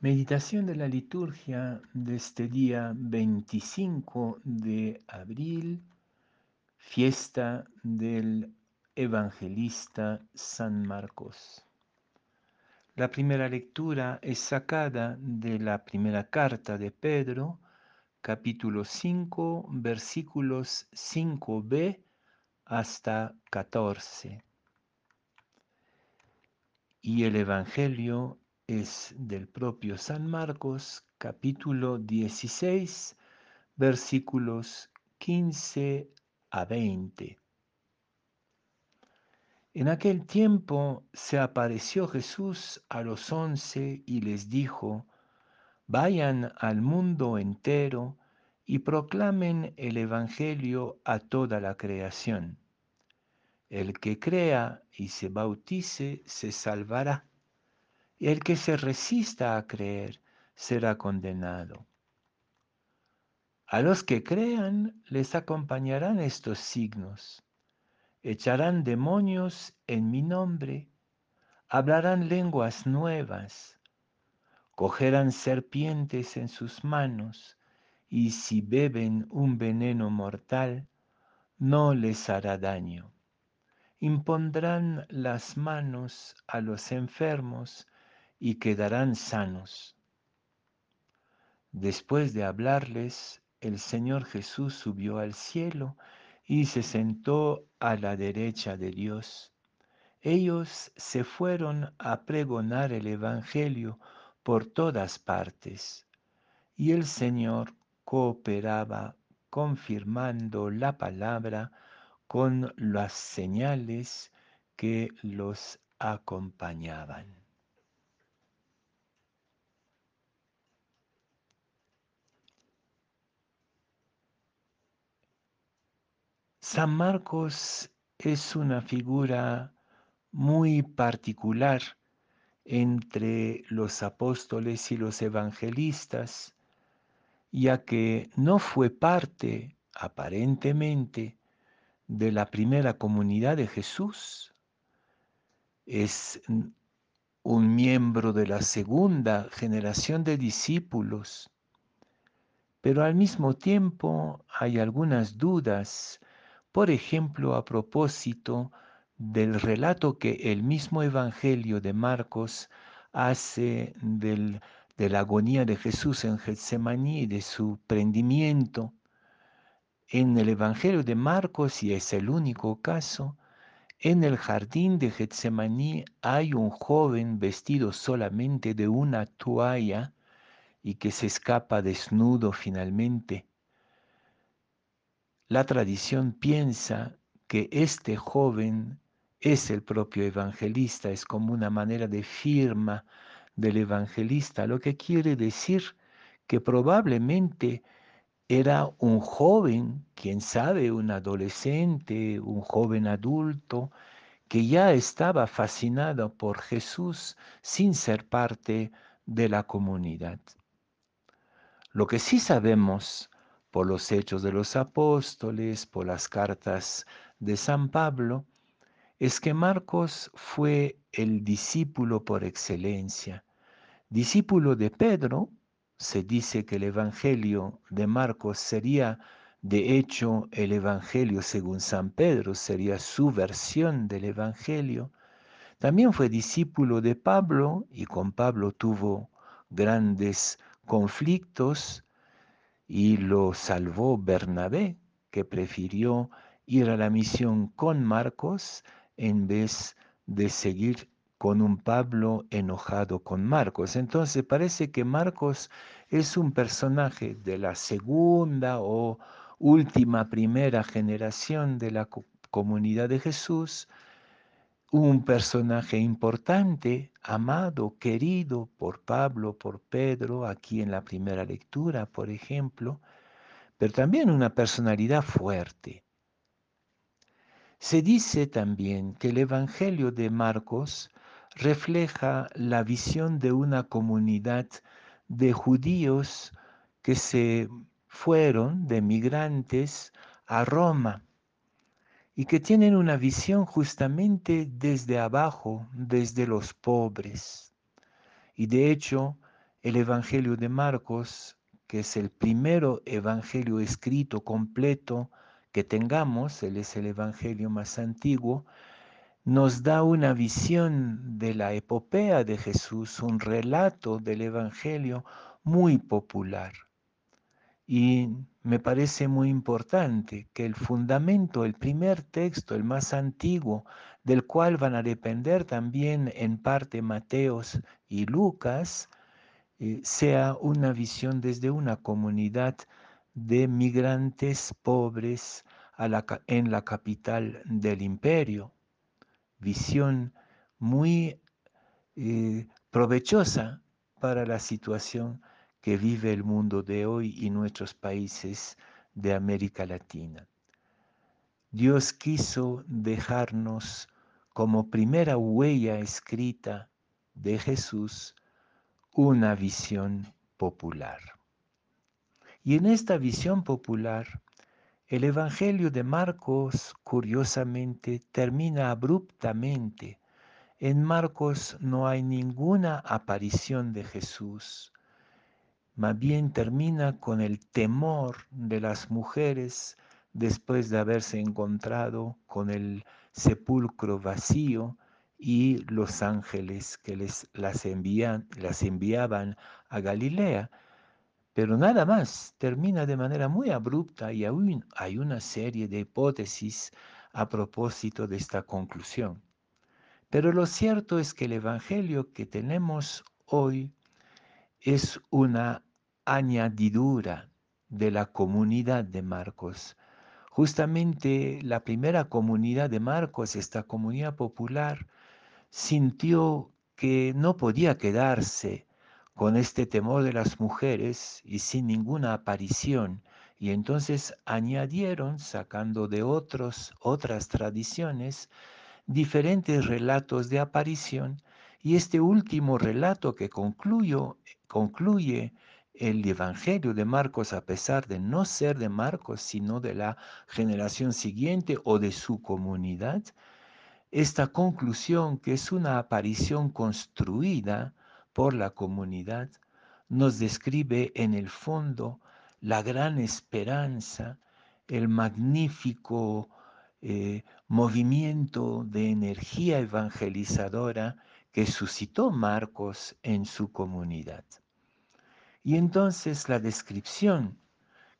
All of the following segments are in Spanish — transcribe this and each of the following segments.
Meditación de la liturgia de este día 25 de abril, fiesta del evangelista San Marcos. La primera lectura es sacada de la primera carta de Pedro, capítulo 5, versículos 5b hasta 14. Y el Evangelio es del propio San Marcos, capítulo 16, versículos 15 a 20. En aquel tiempo se apareció Jesús a los once y les dijo, vayan al mundo entero y proclamen el Evangelio a toda la creación. El que crea y se bautice se salvará y el que se resista a creer será condenado. A los que crean les acompañarán estos signos. Echarán demonios en mi nombre, hablarán lenguas nuevas, cogerán serpientes en sus manos, y si beben un veneno mortal, no les hará daño. Impondrán las manos a los enfermos y quedarán sanos. Después de hablarles, el Señor Jesús subió al cielo y se sentó a la derecha de Dios. Ellos se fueron a pregonar el Evangelio por todas partes y el Señor cooperaba confirmando la palabra con las señales que los acompañaban. San Marcos es una figura muy particular entre los apóstoles y los evangelistas, ya que no fue parte, aparentemente, de la primera comunidad de Jesús. Es un miembro de la segunda generación de discípulos, pero al mismo tiempo hay algunas dudas por ejemplo, a propósito del relato que el mismo Evangelio de Marcos hace del, de la agonía de Jesús en Getsemaní y de su prendimiento. En el Evangelio de Marcos, y es el único caso, en el jardín de Getsemaní hay un joven vestido solamente de una toalla y que se escapa desnudo finalmente la tradición piensa que este joven es el propio evangelista, es como una manera de firma del evangelista, lo que quiere decir que probablemente era un joven, quién sabe, un adolescente, un joven adulto, que ya estaba fascinado por Jesús sin ser parte de la comunidad. Lo que sí sabemos por los hechos de los apóstoles, por las cartas de San Pablo, es que Marcos fue el discípulo por excelencia. Discípulo de Pedro, se dice que el Evangelio de Marcos sería de hecho el Evangelio según San Pedro, sería su versión del Evangelio. También fue discípulo de Pablo y con Pablo tuvo grandes conflictos y lo salvó Bernabé, que prefirió ir a la misión con Marcos en vez de seguir con un Pablo enojado con Marcos. Entonces parece que Marcos es un personaje de la segunda o última primera generación de la comunidad de Jesús, un personaje importante, amado, querido por Pablo, por Pedro, aquí en la primera lectura, por ejemplo, pero también una personalidad fuerte. Se dice también que el Evangelio de Marcos refleja la visión de una comunidad de judíos que se fueron de migrantes a Roma y que tienen una visión justamente desde abajo, desde los pobres. Y de hecho, el Evangelio de Marcos, que es el primero Evangelio escrito completo que tengamos, él es el Evangelio más antiguo, nos da una visión de la epopea de Jesús, un relato del Evangelio muy popular. Y me parece muy importante que el fundamento, el primer texto, el más antiguo, del cual van a depender también en parte Mateos y Lucas, eh, sea una visión desde una comunidad de migrantes pobres en la capital del imperio. Visión muy eh, provechosa para la situación que vive el mundo de hoy y nuestros países de América Latina. Dios quiso dejarnos como primera huella escrita de Jesús una visión popular. Y en esta visión popular el Evangelio de Marcos, curiosamente, termina abruptamente. En Marcos no hay ninguna aparición de Jesús. Más bien termina con el temor de las mujeres después de haberse encontrado con el sepulcro vacío y los ángeles que les, las, envían, las enviaban a Galilea. Pero nada más, termina de manera muy abrupta y aún hay una serie de hipótesis a propósito de esta conclusión. Pero lo cierto es que el Evangelio que tenemos hoy es una añadidura de la comunidad de Marcos. Justamente la primera comunidad de Marcos, esta comunidad popular, sintió que no podía quedarse con este temor de las mujeres y sin ninguna aparición, y entonces añadieron, sacando de otros, otras tradiciones, diferentes relatos de aparición, y este último relato que concluye el Evangelio de Marcos, a pesar de no ser de Marcos, sino de la generación siguiente o de su comunidad, esta conclusión, que es una aparición construida, por la comunidad, nos describe en el fondo la gran esperanza, el magnífico eh, movimiento de energía evangelizadora que suscitó Marcos en su comunidad. Y entonces la descripción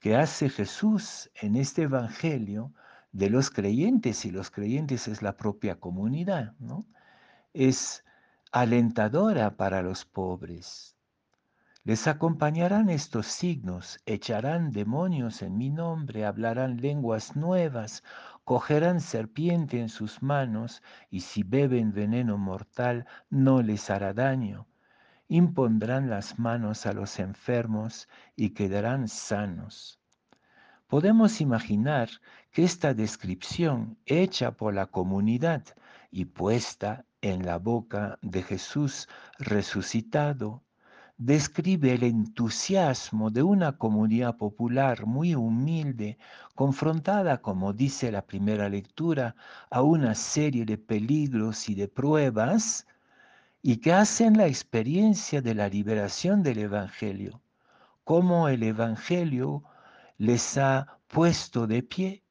que hace Jesús en este Evangelio de los creyentes, y los creyentes es la propia comunidad, ¿no? es alentadora para los pobres. Les acompañarán estos signos, echarán demonios en mi nombre, hablarán lenguas nuevas, cogerán serpiente en sus manos, y si beben veneno mortal no les hará daño. Impondrán las manos a los enfermos y quedarán sanos. Podemos imaginar que esta descripción hecha por la comunidad y puesta en la boca de Jesús resucitado, describe el entusiasmo de una comunidad popular muy humilde, confrontada, como dice la primera lectura, a una serie de peligros y de pruebas, y que hacen la experiencia de la liberación del Evangelio, cómo el Evangelio les ha puesto de pie,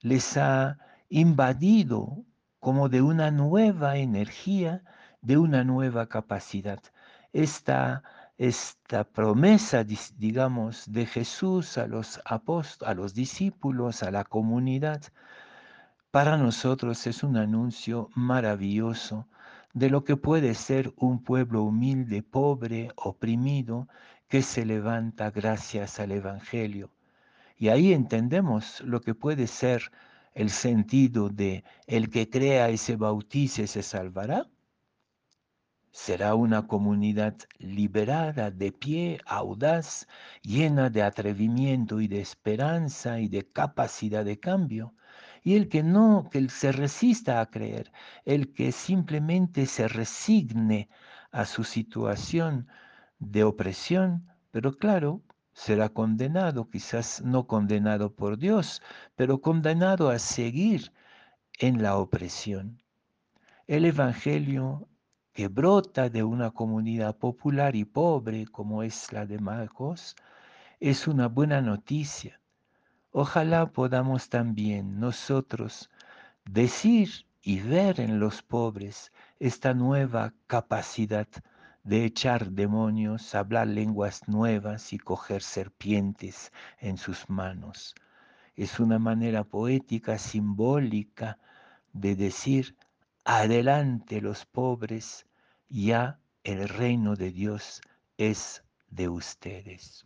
les ha invadido como de una nueva energía, de una nueva capacidad. Esta, esta promesa, digamos, de Jesús a los apóstoles, a los discípulos, a la comunidad, para nosotros es un anuncio maravilloso de lo que puede ser un pueblo humilde, pobre, oprimido, que se levanta gracias al Evangelio. Y ahí entendemos lo que puede ser el sentido de el que crea y se bautice se salvará? Será una comunidad liberada, de pie, audaz, llena de atrevimiento y de esperanza y de capacidad de cambio. Y el que no, que se resista a creer, el que simplemente se resigne a su situación de opresión, pero claro, será condenado, quizás no condenado por Dios, pero condenado a seguir en la opresión. El Evangelio que brota de una comunidad popular y pobre como es la de Marcos, es una buena noticia. Ojalá podamos también nosotros decir y ver en los pobres esta nueva capacidad de echar demonios, hablar lenguas nuevas y coger serpientes en sus manos. Es una manera poética, simbólica, de decir, adelante los pobres, ya el reino de Dios es de ustedes.